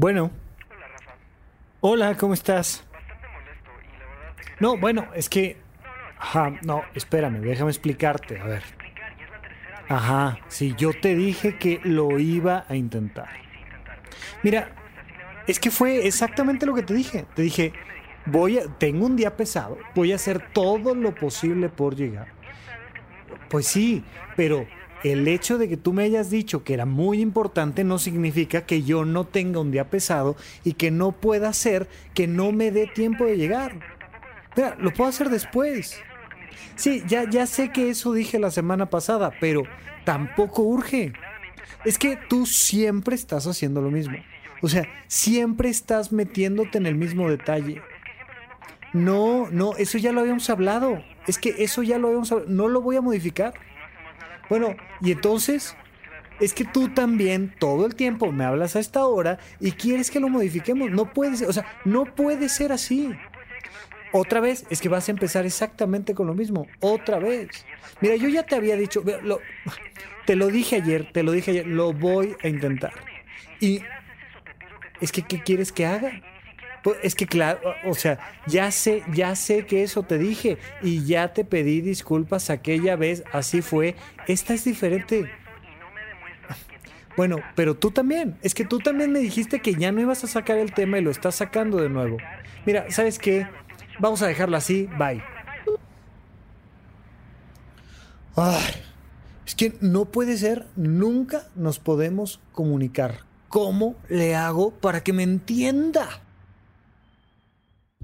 Bueno. Hola, Rafa. Hola, ¿cómo estás? Bastante molesto y la verdad. No, bueno, es que... Ajá, no, espérame, déjame explicarte. A ver. Ajá, sí, yo te dije que lo iba a intentar. Mira, es que fue exactamente lo que te dije. Te dije, voy a, tengo un día pesado, voy a hacer todo lo posible por llegar. Pues sí, pero el hecho de que tú me hayas dicho que era muy importante no significa que yo no tenga un día pesado y que no pueda hacer que no me dé tiempo de llegar. Mira, lo puedo hacer después. Sí, ya, ya sé que eso dije la semana pasada, pero tampoco urge. Es que tú siempre estás haciendo lo mismo. O sea, siempre estás metiéndote en el mismo detalle. No, no, eso ya lo habíamos hablado. Es que eso ya lo habíamos hablado. No lo voy a modificar. Bueno, y entonces, es que tú también todo el tiempo me hablas a esta hora y quieres que lo modifiquemos. No puede ser, o sea, no puede ser así. Otra vez, es que vas a empezar exactamente con lo mismo. Otra vez. Mira, yo ya te había dicho, lo- te lo dije ayer, te lo dije ayer, lo voy a intentar. Y es que, ¿qué quieres que haga? Pues, es que claro, o sea, ya sé, ya sé que eso te dije y ya te pedí disculpas aquella vez, así fue. Esta es diferente. Bueno, pero tú también, es que tú también me dijiste que ya no ibas a sacar el tema y lo estás sacando de nuevo. Mira, ¿sabes qué? Vamos a dejarlo así, bye. Ay, es que no puede ser, nunca nos podemos comunicar. ¿Cómo le hago para que me entienda?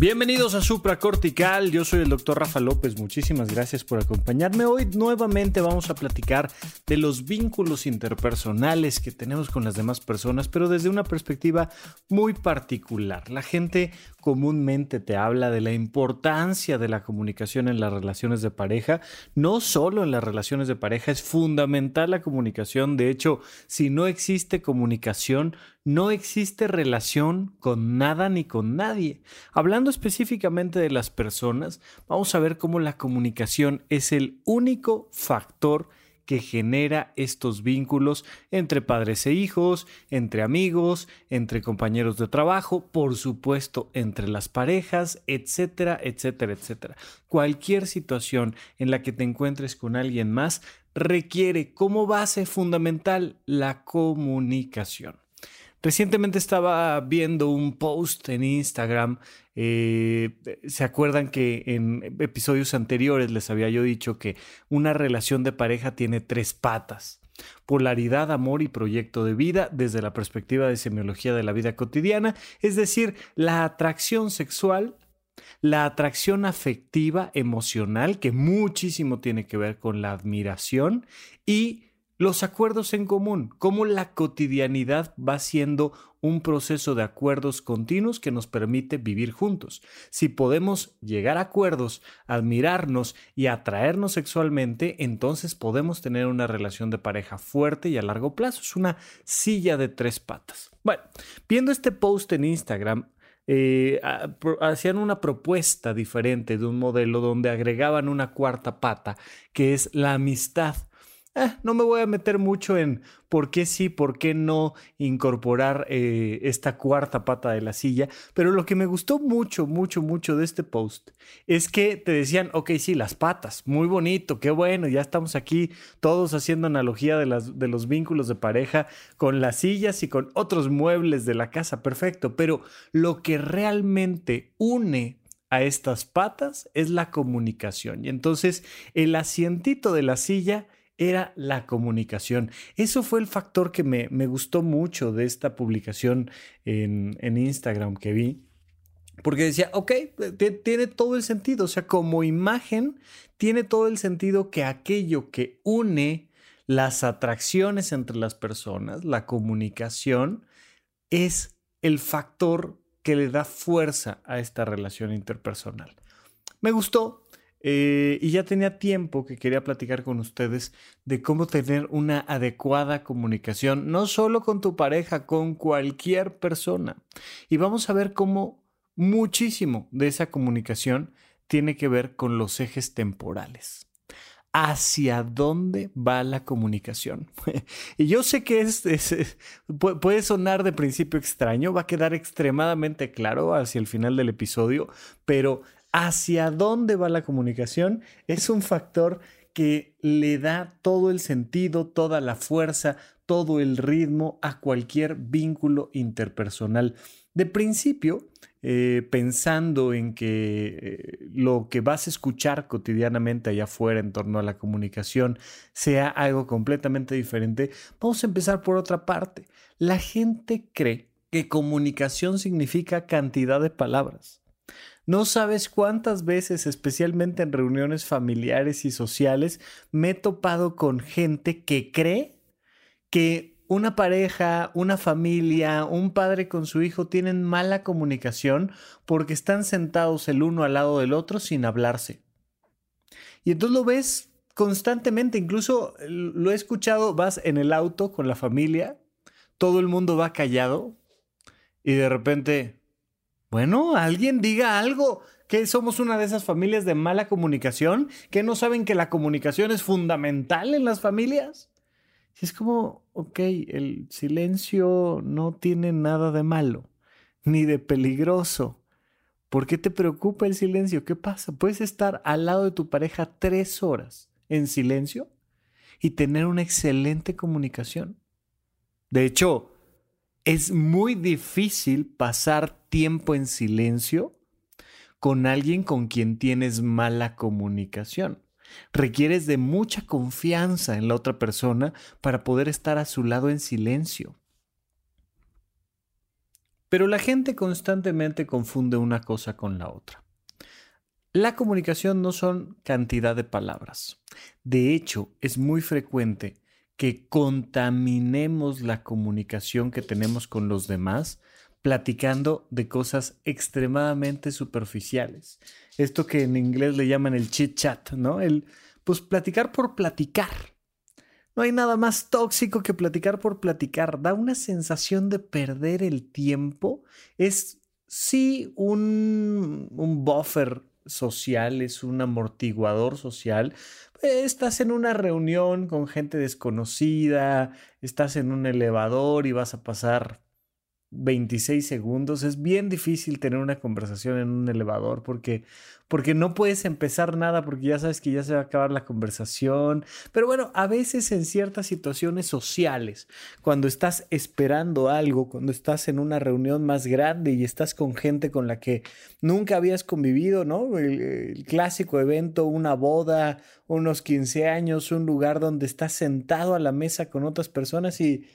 Bienvenidos a Supracortical, yo soy el doctor Rafa López, muchísimas gracias por acompañarme. Hoy nuevamente vamos a platicar de los vínculos interpersonales que tenemos con las demás personas, pero desde una perspectiva muy particular. La gente comúnmente te habla de la importancia de la comunicación en las relaciones de pareja, no solo en las relaciones de pareja, es fundamental la comunicación, de hecho, si no existe comunicación, no existe relación con nada ni con nadie. Hablando específicamente de las personas, vamos a ver cómo la comunicación es el único factor que genera estos vínculos entre padres e hijos, entre amigos, entre compañeros de trabajo, por supuesto, entre las parejas, etcétera, etcétera, etcétera. Cualquier situación en la que te encuentres con alguien más requiere como base fundamental la comunicación. Recientemente estaba viendo un post en Instagram. eh, ¿Se acuerdan que en episodios anteriores les había yo dicho que una relación de pareja tiene tres patas? Polaridad, amor y proyecto de vida desde la perspectiva de semiología de la vida cotidiana, es decir, la atracción sexual, la atracción afectiva, emocional, que muchísimo tiene que ver con la admiración y los acuerdos en común, cómo la cotidianidad va siendo un proceso de acuerdos continuos que nos permite vivir juntos. Si podemos llegar a acuerdos, admirarnos y atraernos sexualmente, entonces podemos tener una relación de pareja fuerte y a largo plazo. Es una silla de tres patas. Bueno, viendo este post en Instagram, eh, hacían una propuesta diferente de un modelo donde agregaban una cuarta pata, que es la amistad. Eh, no me voy a meter mucho en por qué sí, por qué no incorporar eh, esta cuarta pata de la silla, pero lo que me gustó mucho, mucho, mucho de este post es que te decían, ok, sí, las patas, muy bonito, qué bueno, ya estamos aquí todos haciendo analogía de, las, de los vínculos de pareja con las sillas y con otros muebles de la casa, perfecto, pero lo que realmente une a estas patas es la comunicación. Y entonces el asientito de la silla era la comunicación. Eso fue el factor que me, me gustó mucho de esta publicación en, en Instagram que vi. Porque decía, ok, tiene todo el sentido. O sea, como imagen, tiene todo el sentido que aquello que une las atracciones entre las personas, la comunicación, es el factor que le da fuerza a esta relación interpersonal. me gustó eh, y ya tenía tiempo que quería platicar con ustedes de cómo tener una adecuada comunicación, no solo con tu pareja, con cualquier persona. Y vamos a ver cómo muchísimo de esa comunicación tiene que ver con los ejes temporales. ¿Hacia dónde va la comunicación? y yo sé que puede sonar de principio extraño, va a quedar extremadamente claro hacia el final del episodio, pero hacia dónde va la comunicación es un factor que le da todo el sentido, toda la fuerza, todo el ritmo a cualquier vínculo interpersonal. De principio, eh, pensando en que eh, lo que vas a escuchar cotidianamente allá afuera en torno a la comunicación sea algo completamente diferente, vamos a empezar por otra parte. La gente cree que comunicación significa cantidad de palabras. No sabes cuántas veces, especialmente en reuniones familiares y sociales, me he topado con gente que cree que una pareja, una familia, un padre con su hijo tienen mala comunicación porque están sentados el uno al lado del otro sin hablarse. Y entonces lo ves constantemente, incluso lo he escuchado, vas en el auto con la familia, todo el mundo va callado y de repente, bueno, alguien diga algo. Que somos una de esas familias de mala comunicación, que no saben que la comunicación es fundamental en las familias. Y es como, ok, el silencio no tiene nada de malo, ni de peligroso. ¿Por qué te preocupa el silencio? ¿Qué pasa? Puedes estar al lado de tu pareja tres horas en silencio y tener una excelente comunicación. De hecho, es muy difícil pasar tiempo en silencio con alguien con quien tienes mala comunicación. Requieres de mucha confianza en la otra persona para poder estar a su lado en silencio. Pero la gente constantemente confunde una cosa con la otra. La comunicación no son cantidad de palabras. De hecho, es muy frecuente que contaminemos la comunicación que tenemos con los demás platicando de cosas extremadamente superficiales. Esto que en inglés le llaman el chit chat, ¿no? El pues platicar por platicar. No hay nada más tóxico que platicar por platicar. Da una sensación de perder el tiempo. Es sí un, un buffer social, es un amortiguador social, estás en una reunión con gente desconocida, estás en un elevador y vas a pasar 26 segundos. Es bien difícil tener una conversación en un elevador porque, porque no puedes empezar nada porque ya sabes que ya se va a acabar la conversación. Pero bueno, a veces en ciertas situaciones sociales, cuando estás esperando algo, cuando estás en una reunión más grande y estás con gente con la que nunca habías convivido, ¿no? El, el clásico evento, una boda, unos 15 años, un lugar donde estás sentado a la mesa con otras personas y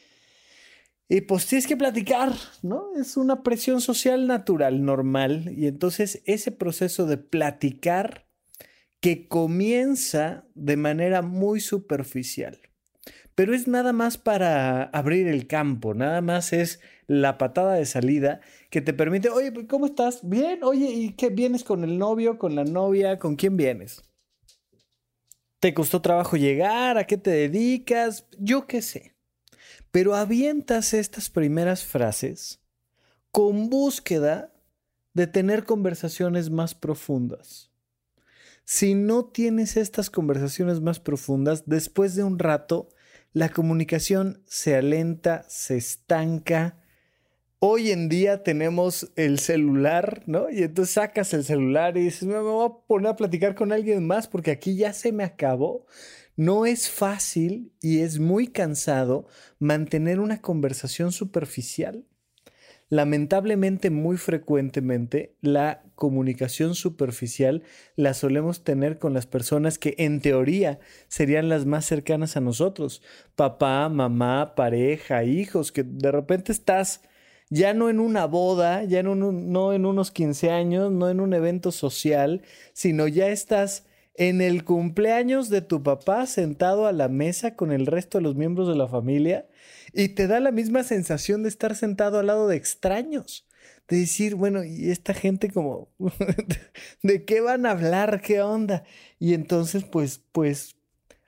y pues tienes que platicar, ¿no? Es una presión social natural, normal. Y entonces ese proceso de platicar que comienza de manera muy superficial. Pero es nada más para abrir el campo, nada más es la patada de salida que te permite, oye, pues, ¿cómo estás? Bien, oye, ¿y qué vienes con el novio, con la novia? ¿Con quién vienes? ¿Te costó trabajo llegar? ¿A qué te dedicas? Yo qué sé. Pero avientas estas primeras frases con búsqueda de tener conversaciones más profundas. Si no tienes estas conversaciones más profundas, después de un rato, la comunicación se alenta, se estanca. Hoy en día tenemos el celular, ¿no? Y entonces sacas el celular y dices, me voy a poner a platicar con alguien más porque aquí ya se me acabó. No es fácil y es muy cansado mantener una conversación superficial. Lamentablemente, muy frecuentemente, la comunicación superficial la solemos tener con las personas que en teoría serían las más cercanas a nosotros. Papá, mamá, pareja, hijos, que de repente estás ya no en una boda, ya no en unos 15 años, no en un evento social, sino ya estás en el cumpleaños de tu papá sentado a la mesa con el resto de los miembros de la familia y te da la misma sensación de estar sentado al lado de extraños, de decir, bueno, y esta gente como, ¿de qué van a hablar? ¿Qué onda? Y entonces, pues, pues,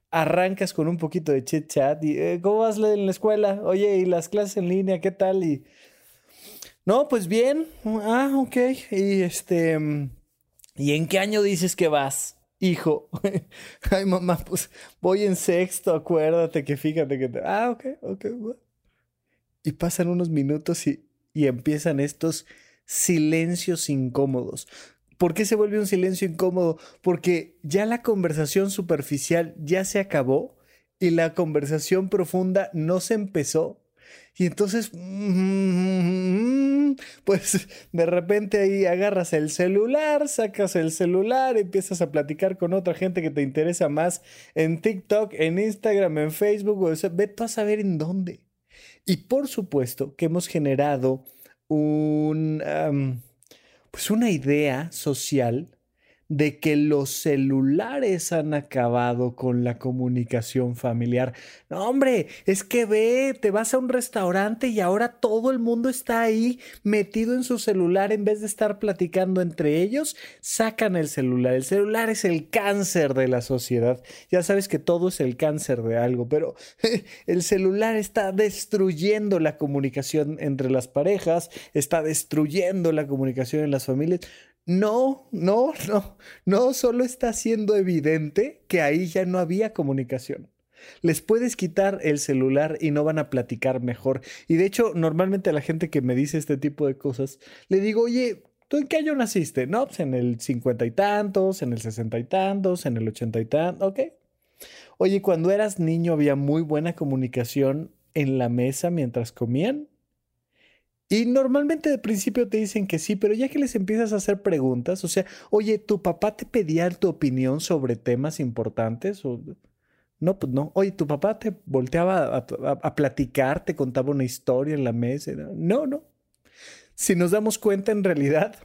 arrancas con un poquito de chit chat y, eh, ¿cómo vas en la escuela? Oye, ¿y las clases en línea? ¿Qué tal? Y, no, pues bien. Ah, ok. Y este, ¿y en qué año dices que vas? Hijo, ay mamá, pues voy en sexto, acuérdate que fíjate que... Te... Ah, ok, ok. Y pasan unos minutos y, y empiezan estos silencios incómodos. ¿Por qué se vuelve un silencio incómodo? Porque ya la conversación superficial ya se acabó y la conversación profunda no se empezó. Y entonces, pues de repente ahí agarras el celular, sacas el celular, empiezas a platicar con otra gente que te interesa más en TikTok, en Instagram, en Facebook, o sea, ve a saber en dónde. Y por supuesto que hemos generado un, pues una idea social de que los celulares han acabado con la comunicación familiar. No, hombre, es que ve, te vas a un restaurante y ahora todo el mundo está ahí metido en su celular en vez de estar platicando entre ellos, sacan el celular. El celular es el cáncer de la sociedad. Ya sabes que todo es el cáncer de algo, pero el celular está destruyendo la comunicación entre las parejas, está destruyendo la comunicación en las familias. No, no, no, no, solo está siendo evidente que ahí ya no había comunicación. Les puedes quitar el celular y no van a platicar mejor. Y de hecho, normalmente a la gente que me dice este tipo de cosas, le digo, oye, ¿tú en qué año naciste? No, pues en el cincuenta y tantos, en el sesenta y tantos, en el ochenta y tantos, ok. Oye, cuando eras niño había muy buena comunicación en la mesa mientras comían. Y normalmente de principio te dicen que sí, pero ya que les empiezas a hacer preguntas, o sea, oye, ¿tu papá te pedía tu opinión sobre temas importantes? O... No, pues no. Oye, ¿tu papá te volteaba a, a, platicar, te contaba una historia en la mesa? No, no. Si nos damos cuenta, en realidad,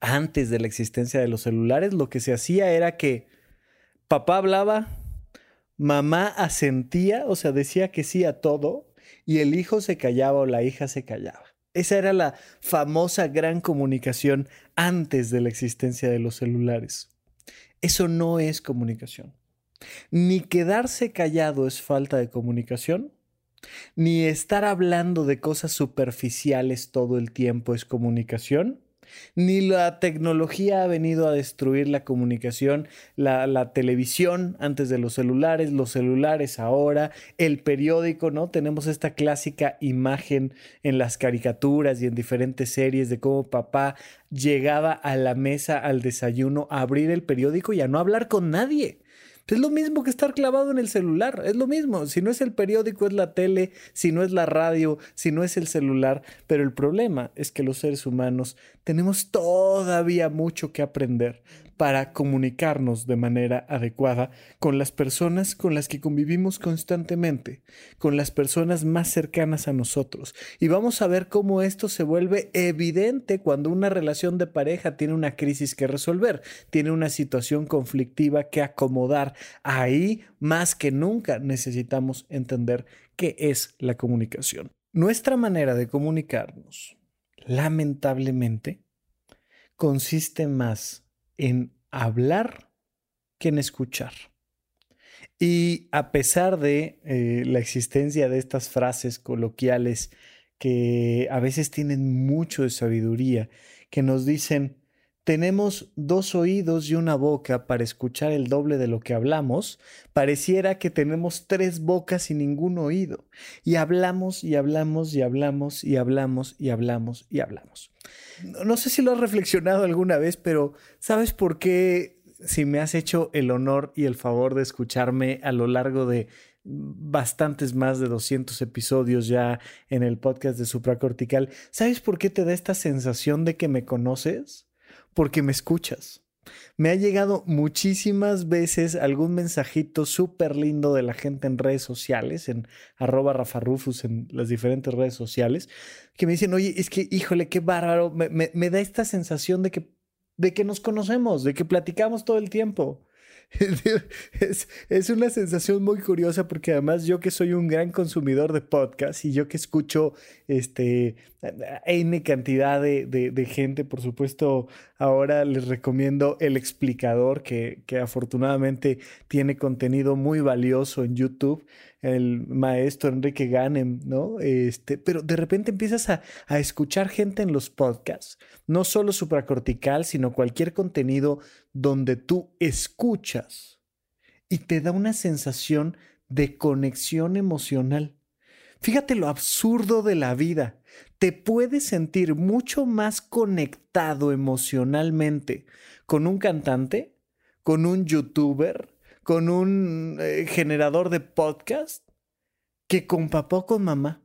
antes de la existencia de los celulares, lo que se hacía era que papá hablaba, mamá asentía, o sea, decía que sí a todo, y el hijo se callaba o la hija se callaba. Esa era la famosa gran comunicación antes de la existencia de los celulares. Eso no es comunicación. Ni quedarse callado es falta de comunicación, ni estar hablando de cosas superficiales todo el tiempo es comunicación, ni la tecnología ha venido a destruir la comunicación, la, televisión antes de los celulares, los celulares ahora, el periódico, ¿no? Tenemos esta clásica imagen en las caricaturas y en diferentes series de cómo papá llegaba a la mesa al desayuno a abrir el periódico y a no hablar con nadie. Es lo mismo que estar clavado en el celular, es lo mismo. Si no es el periódico, es la tele, si no es la radio, si no es el celular. Pero el problema es que los seres humanos tenemos todavía mucho que aprender para comunicarnos de manera adecuada con las personas con las que convivimos constantemente, con las personas más cercanas a nosotros. Y vamos a ver cómo esto se vuelve evidente cuando una relación de pareja tiene una crisis que resolver, tiene una situación conflictiva que acomodar. Ahí, más que nunca, necesitamos entender qué es la comunicación. Nuestra manera de comunicarnos, lamentablemente, consiste más en hablar que en escuchar. Y a pesar de eh, la existencia de estas frases coloquiales que a veces tienen mucho de sabiduría, que nos dicen, tenemos dos oídos y una boca para escuchar el doble de lo que hablamos, pareciera que tenemos tres bocas y ningún oído. Y hablamos y hablamos y hablamos y hablamos y hablamos y hablamos. No, sé si lo has reflexionado alguna vez, pero ¿sabes por qué si me has hecho el honor y el favor de escucharme a lo largo de bastantes más de 200 episodios ya en el podcast de supracortical, ¿sabes por qué te da esta sensación de que me conoces? Porque me escuchas. Me ha llegado muchísimas veces algún mensajito súper lindo de la gente en redes sociales, en arroba rafarufus, en las diferentes redes sociales, que me dicen, oye, es que, híjole, qué bárbaro, me, da esta sensación de que, de que nos conocemos, de que platicamos todo el tiempo. Es, es, una sensación muy curiosa porque además yo que soy un gran consumidor de podcast y yo que escucho este, N cantidad de, de, de gente, por supuesto, ahora les recomiendo El Explicador, que, que afortunadamente tiene contenido muy valioso en YouTube el maestro Enrique Ganem, ¿no? Este, pero de repente empiezas a, a, escuchar gente en los podcasts, no solo supracortical, sino cualquier contenido donde tú escuchas y te da una sensación de conexión emocional. Fíjate lo absurdo de la vida. Te puedes sentir mucho más conectado emocionalmente con un cantante, con un youtuber, con un eh, generador de podcast que con papá con mamá.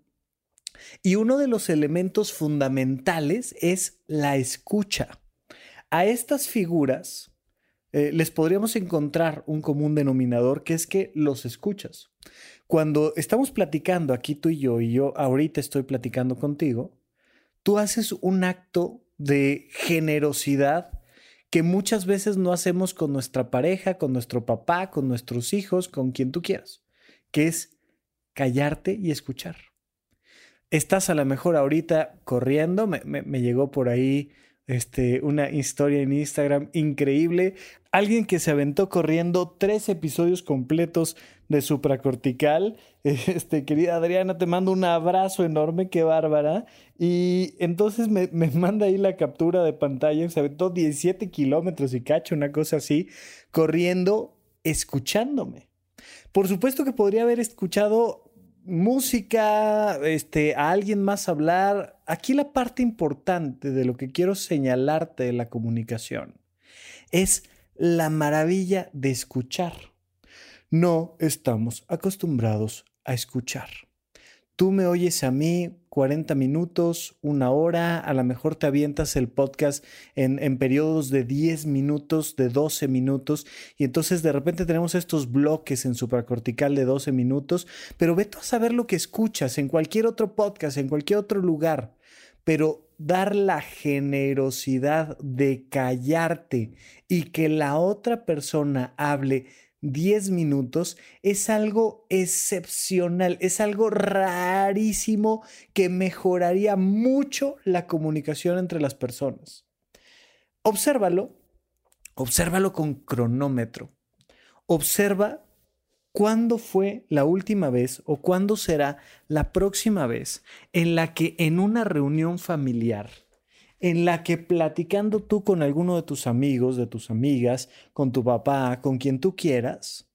Y uno de los elementos fundamentales es la escucha. A estas figuras eh, les podríamos encontrar un común denominador que es que los escuchas. Cuando estamos platicando aquí tú y yo, y yo ahorita estoy platicando contigo, tú haces un acto de generosidad que muchas veces no hacemos con nuestra pareja, con nuestro papá, con nuestros hijos, con quien tú quieras, que es callarte y escuchar. Estás a lo mejor ahorita corriendo, me, llegó por ahí este, una historia en Instagram increíble. Alguien que se aventó corriendo tres episodios completos de supracortical. Este, querida Adriana, te mando un abrazo enorme, qué bárbara. Y entonces me, me manda ahí la captura de pantalla. Se aventó 17 kilómetros y cacho, una cosa así, corriendo, escuchándome. Por supuesto que podría haber escuchado música, este, a alguien más hablar. Aquí la parte importante de lo que quiero señalarte de la comunicación es la maravilla de escuchar. No estamos acostumbrados a escuchar. Tú me oyes a mí 40 minutos, una hora, a lo mejor te avientas el podcast en, en, periodos de 10 minutos, de 12 minutos, y entonces de repente tenemos estos bloques en supracortical de 12 minutos, pero vete a saber lo que escuchas en cualquier otro podcast, en cualquier otro lugar, pero dar la generosidad de callarte y que la otra persona hable 10 minutos es algo excepcional, es algo rarísimo que mejoraría mucho la comunicación entre las personas. Obsérvalo, obsérvalo con cronómetro. Observa cuándo fue la última vez o cuándo será la próxima vez en la que en una reunión familiar en la que platicando tú con alguno de tus amigos, de tus amigas, con tu papá, con quien tú quieras,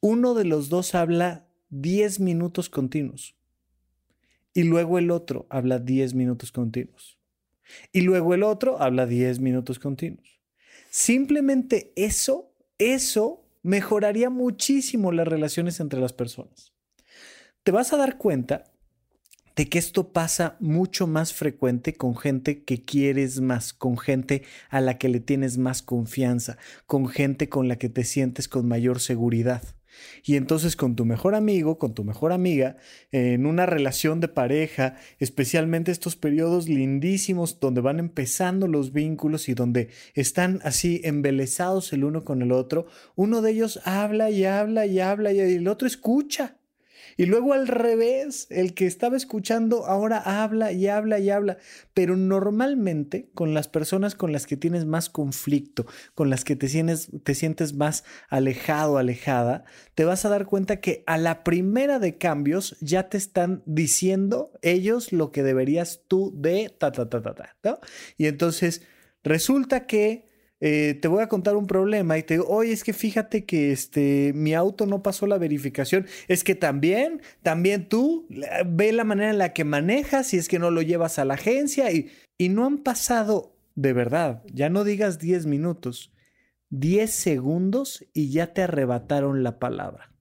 uno de los dos habla 10 minutos continuos y luego el otro habla 10 minutos continuos y luego el otro habla 10 minutos continuos. Simplemente eso, eso mejoraría muchísimo las relaciones entre las personas. Te vas a dar cuenta de que esto pasa mucho más frecuente con gente que quieres más, con gente a la que le tienes más confianza, con gente con la que te sientes con mayor seguridad. Y entonces con tu mejor amigo, con tu mejor amiga, en una relación de pareja, especialmente estos periodos lindísimos donde van empezando los vínculos y donde están así embelesados el uno con el otro, uno de ellos habla y habla y habla y el otro escucha. Y luego al revés, el que estaba escuchando ahora habla y habla y habla. Pero normalmente con las personas con las que tienes más conflicto, con las que te sientes, te sientes más alejado, alejada, te vas a dar cuenta que a la primera de cambios ya te están diciendo ellos lo que deberías tú de ta, ta, ta, ta, ta. Y entonces resulta que eh, te voy a contar un problema y te digo, oye, es que fíjate que este, mi auto no pasó la verificación. Es que también, también tú ve la manera en la que manejas y es que no lo llevas a la agencia y, y no han pasado, de verdad, ya no digas 10 minutos, 10 segundos y ya te arrebataron la palabra.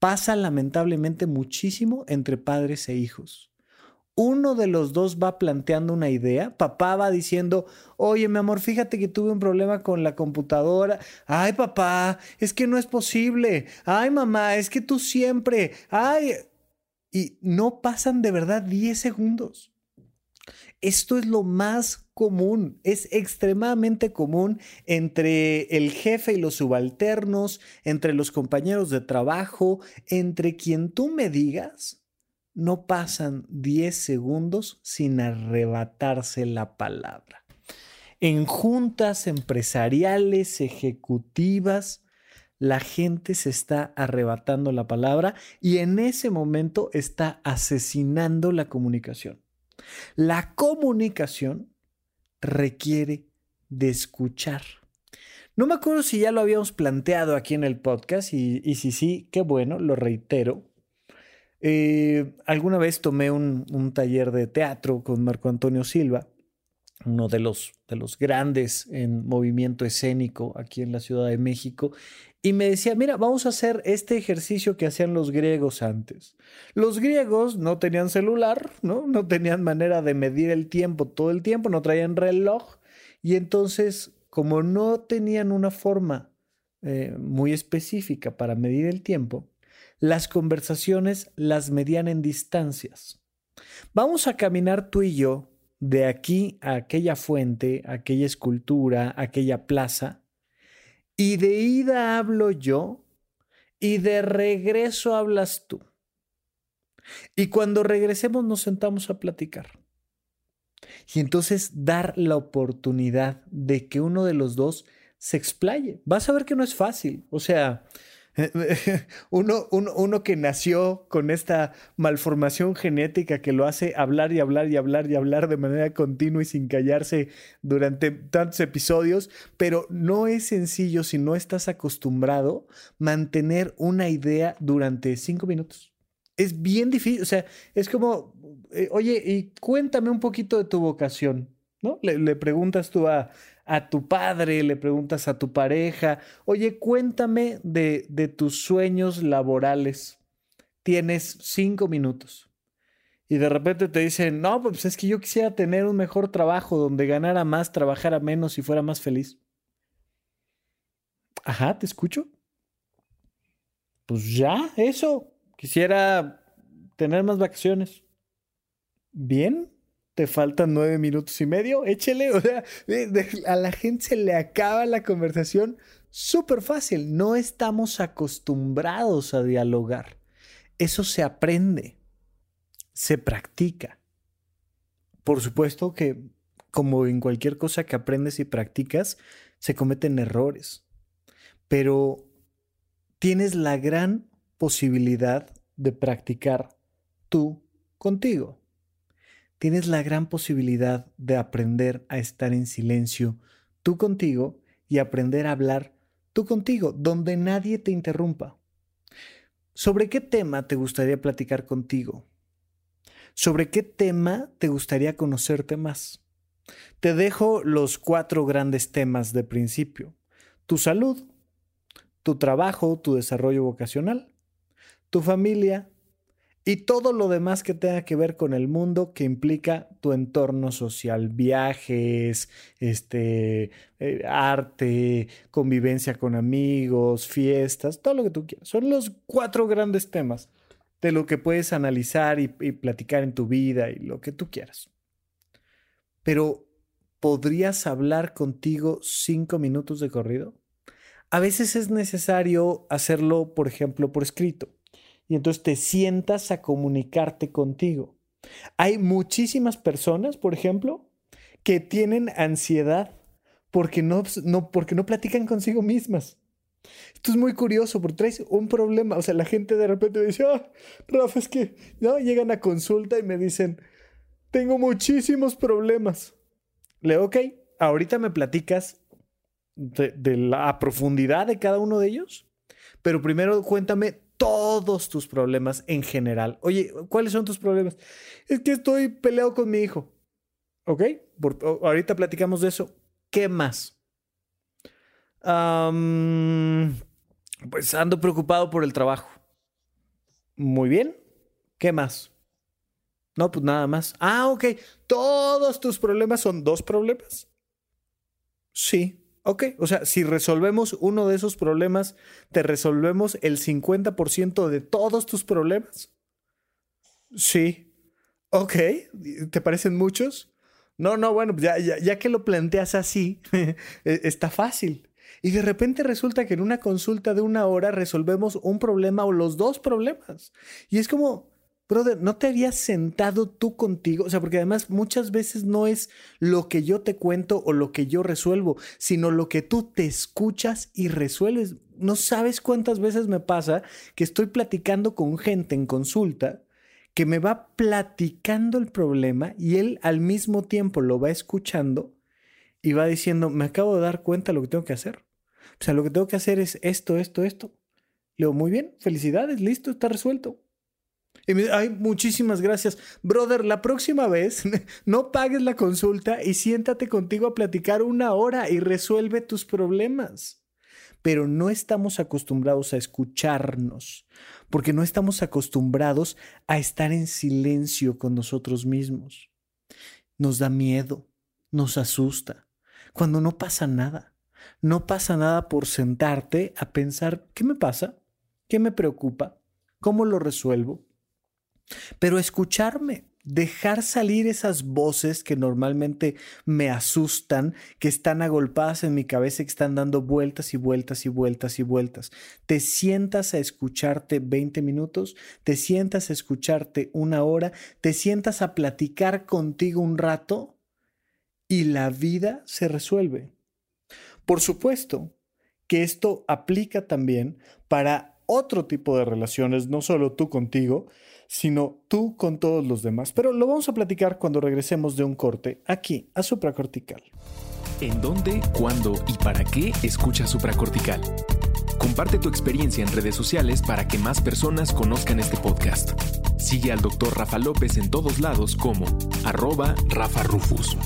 Pasa lamentablemente muchísimo entre padres e hijos uno de los dos va planteando una idea, papá va diciendo, oye mi amor, fíjate que tuve un problema con la computadora, ay papá, es que no es posible, ay mamá, es que tú siempre, ay, y no pasan de verdad 10 segundos. Esto es lo más común, es extremadamente común entre el jefe y los subalternos, entre los compañeros de trabajo, entre quien tú me digas, no pasan 10 segundos sin arrebatarse la palabra. En juntas empresariales, ejecutivas, la gente se está arrebatando la palabra y en ese momento está asesinando la comunicación. La comunicación requiere de escuchar. No me acuerdo si ya lo habíamos planteado aquí en el podcast y, si sí, qué bueno, lo reitero. Eh, alguna vez tomé un, taller de teatro con Marco Antonio Silva, uno de los, de los grandes en movimiento escénico aquí en la Ciudad de México, y me decía, mira, vamos a hacer este ejercicio que hacían los griegos antes. Los griegos no tenían celular, ¿no? No tenían manera de medir el tiempo todo el tiempo, no traían reloj. Y entonces, como no tenían una forma eh, muy específica para medir el tiempo, las conversaciones las medían en distancias. Vamos a caminar tú y yo de aquí a aquella fuente, aquella escultura, aquella plaza, y de ida hablo yo y de regreso hablas tú. Y cuando regresemos nos sentamos a platicar. Y entonces dar la oportunidad de que uno de los dos se explaye. Vas a ver que no es fácil. O sea, uno, uno, que nació con esta malformación genética que lo hace hablar y hablar y hablar y hablar de manera continua y sin callarse durante tantos episodios, pero no es sencillo si no estás acostumbrado mantener una idea durante cinco minutos. Es bien difícil, o sea, es como, eh, oye, y cuéntame un poquito de tu vocación, ¿no? le preguntas tú a, a tu padre, le preguntas a tu pareja, oye, cuéntame de, tus sueños laborales. Tienes cinco minutos. Y de repente te dicen, no, pues es que yo quisiera tener un mejor trabajo donde ganara más, trabajara menos y fuera más feliz. Ajá, te escucho. Pues ya, eso. Quisiera tener más vacaciones. Bien, te faltan nueve minutos y medio, échele. O sea, a la gente se le acaba la conversación súper fácil. No estamos acostumbrados a dialogar. Eso se aprende, se practica. Por supuesto que, como en cualquier cosa que aprendes y practicas, se cometen errores. Pero tienes la gran posibilidad de practicar tú contigo tienes la gran posibilidad de aprender a estar en silencio tú contigo y aprender a hablar tú contigo, donde nadie te interrumpa. ¿Sobre qué tema te gustaría platicar contigo? ¿Sobre qué tema te gustaría conocerte más? Te dejo los cuatro grandes temas de principio. Tu salud, tu trabajo, tu desarrollo vocacional, tu familia y todo lo demás que tenga que ver con el mundo que implica tu entorno social, viajes, este, eh, arte, convivencia con amigos, fiestas, todo lo que tú quieras. Son los cuatro grandes temas de lo que puedes analizar y, y platicar en tu vida y lo que tú quieras. Pero, ¿podrías hablar contigo cinco minutos de corrido? A veces es necesario hacerlo, por ejemplo, por escrito y entonces te sientas a comunicarte contigo. Hay muchísimas personas, por ejemplo, que tienen ansiedad porque no, no, porque no platican consigo mismas. Esto es muy curioso porque traes un problema. O sea, la gente de repente dice, ah, Rafa, es que no llegan a consulta y me dicen, tengo muchísimos problemas. Le digo, ok, ahorita me platicas de, de la profundidad de cada uno de ellos, pero primero cuéntame todos tus problemas en general. Oye, ¿cuáles son tus problemas? Es que estoy peleado con mi hijo. ¿Ok? ahorita platicamos de eso. ¿Qué más? pues ando preocupado por el trabajo. Muy bien. ¿Qué más? No, pues nada más. Ah, ok. ¿Todos tus problemas son dos problemas? Sí. Ok, o sea, si resolvemos uno de esos problemas, ¿te resolvemos el 50% de todos tus problemas? Sí. Ok, ¿te parecen muchos? No, no, bueno, ya, ya, ya que lo planteas así, e- está fácil. Y de repente resulta que en una consulta de una hora resolvemos un problema o los dos problemas. Y es como, brother, ¿no te habías sentado tú contigo? O sea, porque además muchas veces no es lo que yo te cuento o lo que yo resuelvo, sino lo que tú te escuchas y resuelves. No sabes cuántas veces me pasa que estoy platicando con gente en consulta que me va platicando el problema y él al mismo tiempo lo va escuchando y va diciendo, me acabo de dar cuenta de lo que tengo que hacer. O sea, lo que tengo que hacer es esto, esto, esto. Le digo, muy bien, felicidades, listo, está resuelto. Y me dice, ay, muchísimas gracias. Brother, la próxima vez no pagues la consulta y siéntate contigo a platicar una hora y resuelve tus problemas. Pero no estamos acostumbrados a escucharnos, porque no estamos acostumbrados a estar en silencio con nosotros mismos. Nos da miedo, nos asusta, cuando no pasa nada. No pasa nada por sentarte a pensar, ¿qué me pasa? ¿Qué me preocupa? ¿Cómo lo resuelvo? Pero escucharme, dejar salir esas voces que normalmente me asustan, que están agolpadas en mi cabeza y que están dando vueltas y vueltas y vueltas y vueltas. Te sientas a escucharte 20 minutos, te sientas a escucharte una hora, te sientas a platicar contigo un rato y la vida se resuelve. Por supuesto que esto aplica también para otro tipo de relaciones, no solo tú contigo, sino tú con todos los demás. Pero lo vamos a platicar cuando regresemos de un corte aquí a supracortical. ¿En dónde, cuándo y para qué escucha supracortical? Comparte tu experiencia en redes sociales para que más personas conozcan este podcast. Sigue al Dr. Rafa López en todos lados como arroba Rafa Rufus.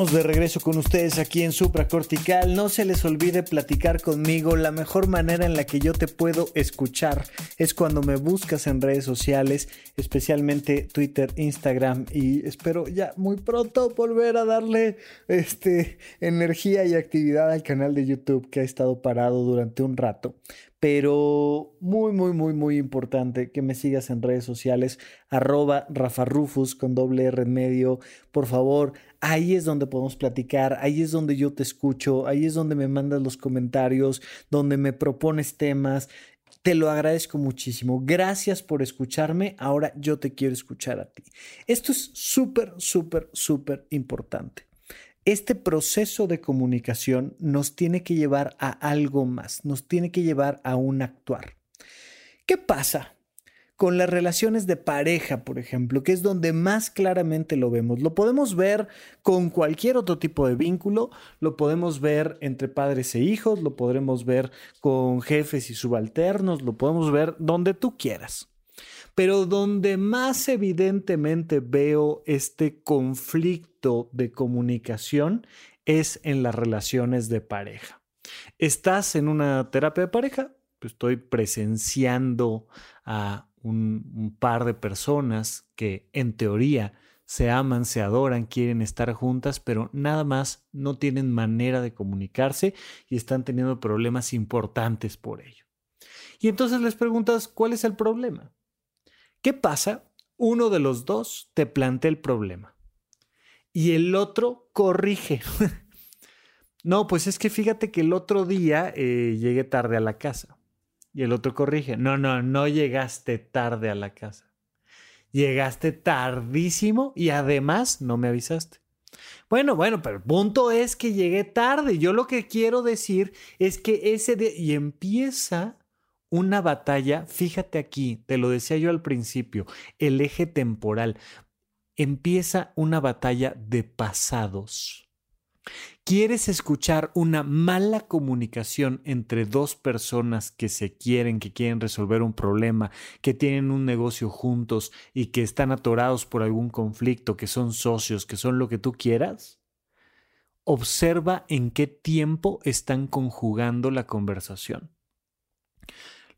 Estamos de regreso con ustedes aquí en Supracortical. No se les olvide platicar conmigo. La mejor manera en la que yo te puedo escuchar es cuando me buscas en redes sociales, especialmente Twitter, Instagram y espero ya muy pronto volver a darle este energía y actividad al canal de YouTube que ha estado parado durante un rato pero muy, muy, muy, muy importante que me sigas en redes sociales, arroba Rafa Rufus con doble R en medio. Por favor, ahí es donde podemos platicar, ahí es donde yo te escucho, ahí es donde me mandas los comentarios, donde me propones temas. Te lo agradezco muchísimo. Gracias por escucharme. Ahora yo te quiero escuchar a ti. Esto es súper, súper, súper importante. Este proceso de comunicación nos tiene que llevar a algo más, nos tiene que llevar a un actuar. ¿Qué pasa con las relaciones de pareja, por ejemplo, que es donde más claramente lo vemos? Lo podemos ver con cualquier otro tipo de vínculo, lo podemos ver entre padres e hijos, lo podremos ver con jefes y subalternos, lo podemos ver donde tú quieras. Pero donde más evidentemente veo este conflicto de comunicación es en las relaciones de pareja. ¿Estás en una terapia de pareja? Pues estoy presenciando a un, un, par de personas que en teoría se aman, se adoran, quieren estar juntas, pero nada más no tienen manera de comunicarse y están teniendo problemas importantes por ello. Y entonces les preguntas, ¿cuál es el problema? ¿Qué pasa? Uno de los dos te plantea el problema y el otro corrige. no, pues es que fíjate que el otro día eh, llegué tarde a la casa y el otro corrige. No, no, no llegaste tarde a la casa. Llegaste tardísimo y además no me avisaste. Bueno, bueno, pero el punto es que llegué tarde. Yo lo que quiero decir es que ese día... Y empieza una batalla, fíjate aquí, te lo decía yo al principio, el eje temporal. Empieza una batalla de pasados. ¿Quieres escuchar una mala comunicación entre dos personas que se quieren, que quieren resolver un problema, que tienen un negocio juntos y que están atorados por algún conflicto, que son socios, que son lo que tú quieras? Observa en qué tiempo están conjugando la conversación.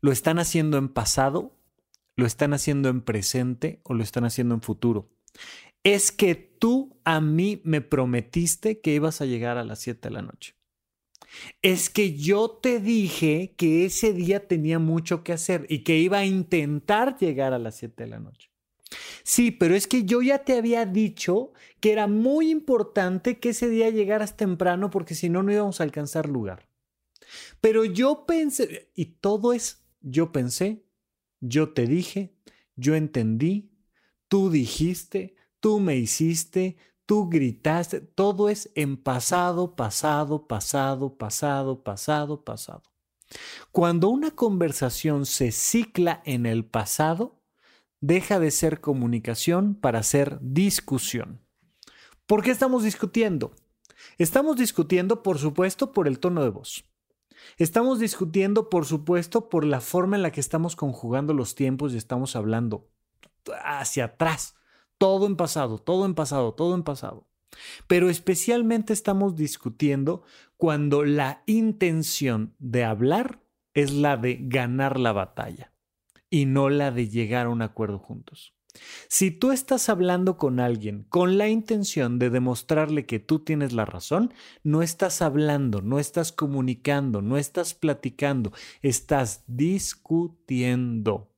¿Lo están haciendo en pasado? ¿Lo están haciendo en presente o lo están haciendo en futuro? Es que tú a mí me prometiste que ibas a llegar a las 7 de la noche. Es que yo te dije que ese día tenía mucho que hacer y que iba a intentar llegar a las 7 de la noche. Sí, pero es que yo ya te había dicho que era muy importante que ese día llegaras temprano porque si no, no íbamos a alcanzar lugar. Pero yo pensé, y todo es, yo pensé, yo te dije, yo entendí, tú dijiste, tú me hiciste, tú gritaste, todo es en pasado, pasado, pasado, pasado, pasado, pasado. Cuando una conversación se cicla en el pasado, deja de ser comunicación para ser discusión. ¿Por qué estamos discutiendo? Estamos discutiendo, por supuesto, por el tono de voz. Estamos discutiendo, por supuesto, por la forma en la que estamos conjugando los tiempos y estamos hablando hacia atrás. Todo en pasado, todo en pasado, todo en pasado. Pero especialmente estamos discutiendo cuando la intención de hablar es la de ganar la batalla y no la de llegar a un acuerdo juntos. Si tú estás hablando con alguien con la intención de demostrarle que tú tienes la razón, no estás hablando, no estás comunicando, no estás platicando, estás discutiendo.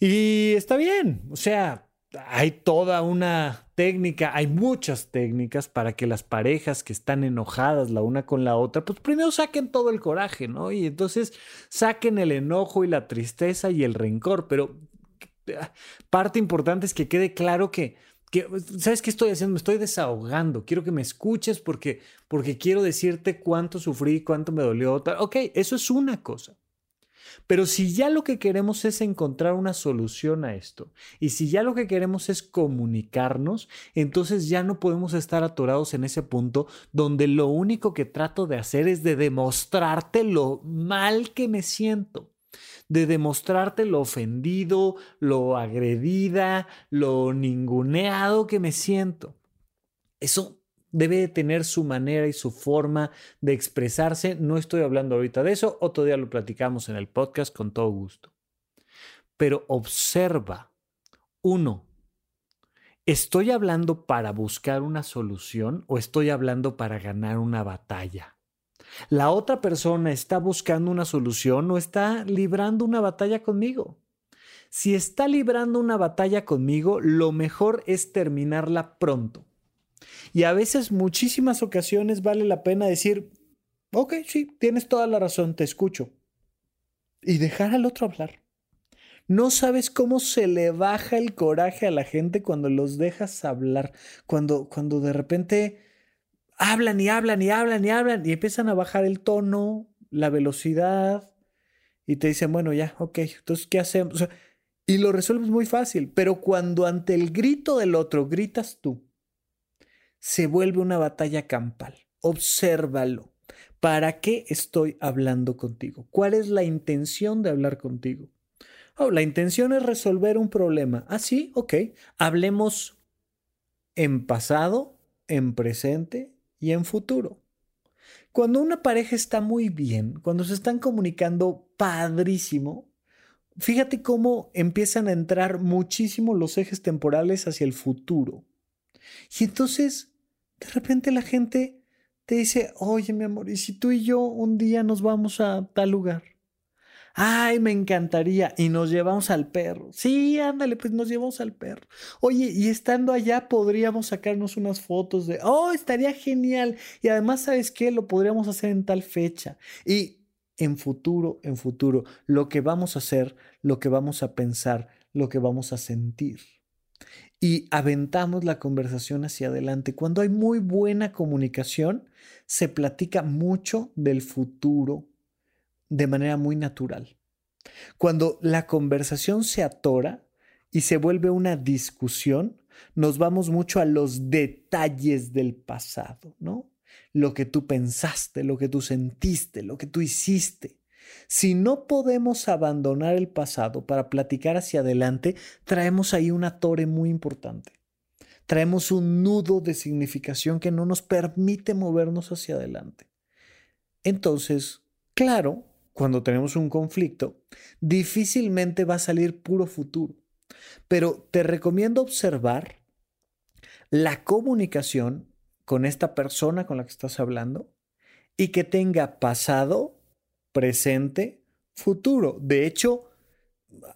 Y está bien, o sea, hay toda una técnica, hay muchas técnicas para que las parejas que están enojadas la una con la otra, pues primero saquen todo el coraje, ¿no? Y entonces saquen el enojo y la tristeza y el rencor, pero parte importante es que quede claro que, ¿sabes qué estoy haciendo? Me estoy desahogando, quiero que me escuches porque, porque quiero decirte cuánto sufrí, cuánto me dolió. Ok, eso es una cosa. Pero si ya lo que queremos es encontrar una solución a esto, y si ya lo que queremos es comunicarnos, entonces ya no podemos estar atorados en ese punto donde lo único que trato de hacer es de demostrarte lo mal que me siento de demostrarte lo ofendido, lo agredida, lo ninguneado que me siento. Eso debe tener su manera y su forma de expresarse. No estoy hablando ahorita de eso, otro día lo platicamos en el podcast con todo gusto. Pero observa, uno, ¿estoy hablando para buscar una solución o estoy hablando para ganar una batalla? La otra persona está buscando una solución o está librando una batalla conmigo. Si está librando una batalla conmigo, lo mejor es terminarla pronto. Y a veces, muchísimas ocasiones, vale la pena decir, ok, sí, tienes toda la razón, te escucho. Y dejar al otro hablar. No sabes cómo se le baja el coraje a la gente cuando los dejas hablar, cuando, cuando de repente hablan y hablan y hablan y hablan y empiezan a bajar el tono, la velocidad y te dicen, bueno, ya, ok, entonces, ¿qué hacemos? y lo resuelves muy fácil, pero cuando ante el grito del otro gritas tú, se vuelve una batalla campal. Obsérvalo. ¿Para qué estoy hablando contigo? ¿Cuál es la intención de hablar contigo? Oh, la intención es resolver un problema. Ah, sí, ok. Hablemos en pasado, en presente y en futuro. Cuando una pareja está muy bien, cuando se están comunicando padrísimo, fíjate cómo empiezan a entrar muchísimo los ejes temporales hacia el futuro. Y entonces de repente la gente te dice, oye mi amor, ¿y si tú y yo un día nos vamos a tal lugar? Ay, me encantaría. Y nos llevamos al perro. Sí, ándale, pues nos llevamos al perro. Oye, y estando allá podríamos sacarnos unas fotos de, oh, estaría genial. Y además, ¿sabes qué? Lo podríamos hacer en tal fecha. Y en futuro, en futuro, lo que vamos a hacer, lo que vamos a pensar, lo que vamos a sentir y aventamos la conversación hacia adelante. Cuando hay muy buena comunicación, se platica mucho del futuro de manera muy natural. Cuando la conversación se atora y se vuelve una discusión, nos vamos mucho a los detalles del pasado, ¿no? Lo que tú pensaste, lo que tú sentiste, lo que tú hiciste. Si no podemos abandonar el pasado para platicar hacia adelante, traemos ahí una torre muy importante. Traemos un nudo de significación que no nos permite movernos hacia adelante. Entonces, claro, cuando tenemos un conflicto, difícilmente va a salir puro futuro. Pero te recomiendo observar la comunicación con esta persona con la que estás hablando y que tenga pasado, presente, futuro. De hecho,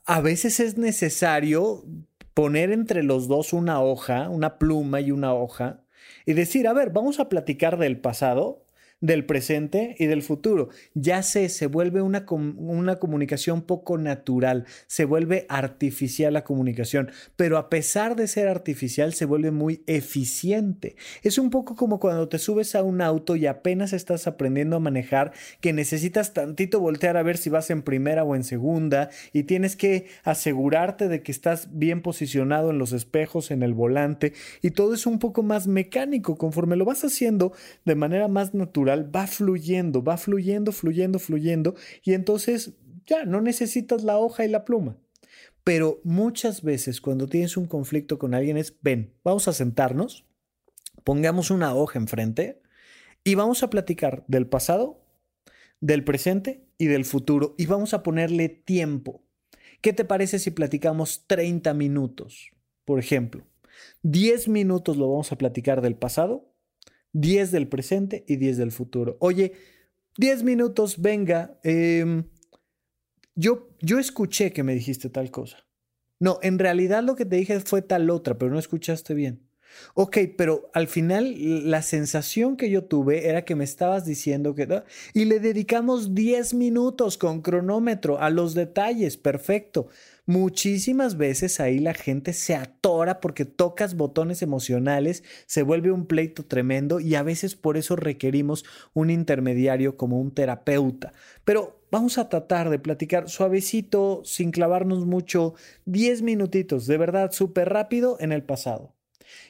a veces es necesario poner entre los dos una hoja, una pluma y una hoja, y decir, a ver, vamos a platicar del pasado del presente y del futuro. Ya sé, se vuelve una, una comunicación poco natural, se vuelve artificial la comunicación, pero a pesar de ser artificial, se vuelve muy eficiente. Es un poco como cuando te subes a un auto y apenas estás aprendiendo a manejar, que necesitas tantito voltear a ver si vas en primera o en segunda y tienes que asegurarte de que estás bien posicionado en los espejos, en el volante y todo es un poco más mecánico conforme lo vas haciendo de manera más natural va fluyendo, va fluyendo, fluyendo, fluyendo, y entonces ya no necesitas la hoja y la pluma. Pero muchas veces cuando tienes un conflicto con alguien es, ven, vamos a sentarnos, pongamos una hoja enfrente y vamos a platicar del pasado, del presente y del futuro y vamos a ponerle tiempo. ¿Qué te parece si platicamos 30 minutos? Por ejemplo, 10 minutos lo vamos a platicar del pasado, 10 del presente y 10 del futuro. Oye, 10 minutos, venga, em, yo, yo escuché que me dijiste tal cosa. No, en realidad lo que te dije fue tal otra, pero no escuchaste bien. Ok, pero al final la sensación que yo tuve era que me estabas diciendo que... Y le dedicamos 10 minutos con cronómetro a los detalles, perfecto. Muchísimas veces ahí la gente se atora porque tocas botones emocionales, se vuelve un pleito tremendo y a veces por eso requerimos un intermediario como un terapeuta. Pero vamos a tratar de platicar suavecito, sin clavarnos mucho, 10 minutitos, de verdad, súper rápido en el pasado.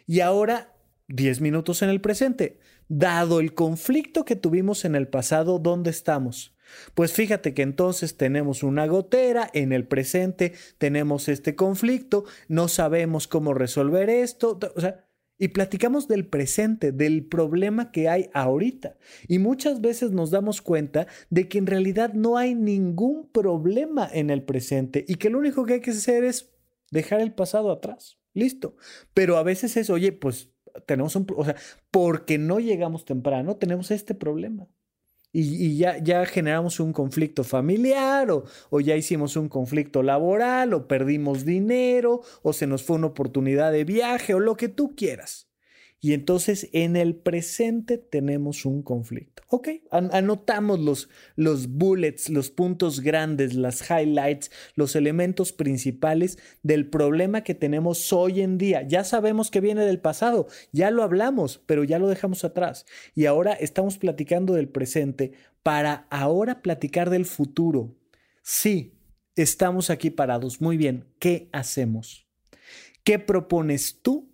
Y ahora 10 minutos en el presente. Dado el conflicto que tuvimos en el pasado, ¿dónde estamos? Pues fíjate que entonces tenemos una gotera, en el presente tenemos este conflicto, no sabemos cómo resolver esto, o sea, y platicamos del presente, del problema que hay ahorita. Y muchas veces nos damos cuenta de que en realidad no hay ningún problema en el presente y que lo único que hay que hacer es dejar el pasado atrás. Listo. Pero a veces es, oye, pues tenemos un, o sea, porque no llegamos temprano, tenemos este problema y, ya, ya, generamos un conflicto familiar o, o, ya hicimos un conflicto laboral o perdimos dinero o se nos fue una oportunidad de viaje o lo que tú quieras. Y entonces en el presente tenemos un conflicto. Ok, anotamos los, los bullets, los puntos grandes, las highlights, los elementos principales del problema que tenemos hoy en día. Ya sabemos que viene del pasado, ya lo hablamos, pero ya lo dejamos atrás. Y ahora estamos platicando del presente para ahora platicar del futuro. Sí, estamos aquí parados. Muy bien, ¿qué hacemos? ¿Qué propones tú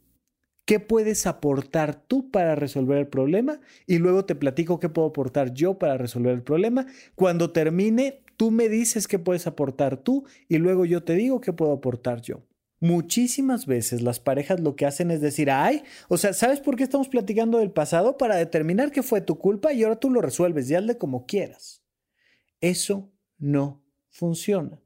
qué puedes aportar tú para resolver el problema y luego te platico qué puedo aportar yo para resolver el problema. Cuando termine, tú me dices qué puedes aportar tú y luego yo te digo qué puedo aportar yo. Muchísimas veces las parejas lo que hacen es decir, ay, o sea, ¿sabes por qué estamos platicando del pasado? Para determinar qué fue tu culpa y ahora tú lo resuelves y hazle como quieras. Eso no funciona.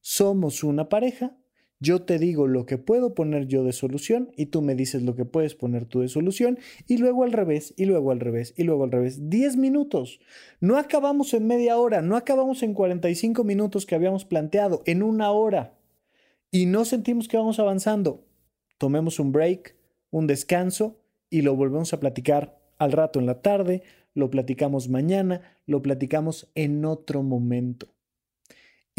Somos una pareja yo te digo lo que puedo poner yo de solución y tú me dices lo que puedes poner tú de solución y luego al revés y luego al revés y luego al revés. 10 minutos. No acabamos en media hora, no acabamos en 45 minutos que habíamos planteado, en una hora. Y no sentimos que vamos avanzando. Tomemos un break, un descanso y lo volvemos a platicar al rato en la tarde, lo platicamos mañana, lo platicamos en otro momento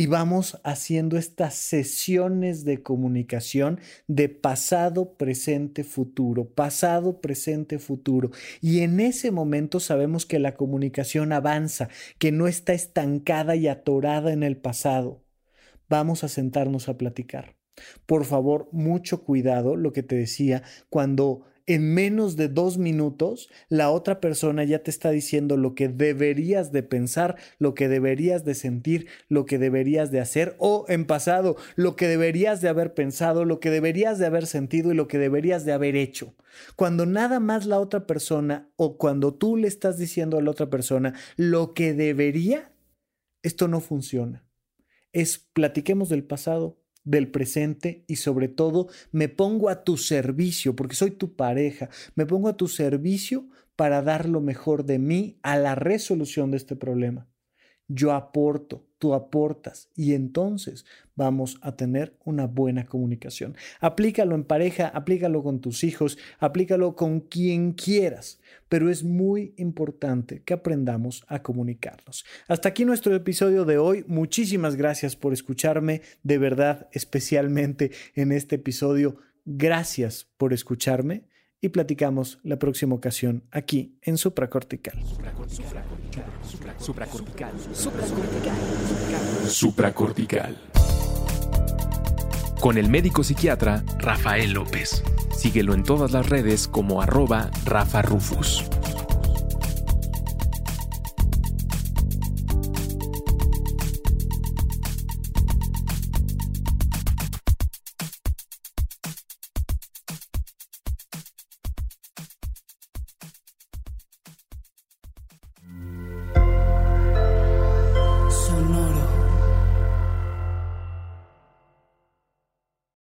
y vamos haciendo estas sesiones de comunicación de pasado, presente, futuro, pasado, presente, futuro. Y en ese momento sabemos que la comunicación avanza, que no está estancada y atorada en el pasado. Vamos a sentarnos a platicar. Por favor, mucho cuidado, lo que te decía, cuando en menos de dos minutos la otra persona ya te está diciendo lo que deberías de pensar, lo que deberías de sentir, lo que deberías de hacer o en pasado, lo que deberías de haber pensado, lo que deberías de haber sentido y lo que deberías de haber hecho. Cuando nada más la otra persona o cuando tú le estás diciendo a la otra persona lo que debería, esto no funciona. Es platiquemos del pasado, del presente y sobre todo me pongo a tu servicio, porque soy tu pareja, me pongo a tu servicio para dar lo mejor de mí a la resolución de este problema. Yo aporto, tú aportas y entonces vamos a tener una buena comunicación. Aplícalo en pareja, aplícalo con tus hijos, aplícalo con quien quieras, pero es muy importante que aprendamos a comunicarnos. Hasta aquí nuestro episodio de hoy. Muchísimas gracias por escucharme, de verdad, especialmente en este episodio. Gracias por escucharme y platicamos la próxima ocasión aquí en Supracortical. Supracortical. Supracortical. Supracortical. Con el médico psiquiatra Rafael López. Síguelo en todas las redes como arroba Rafa Rufus.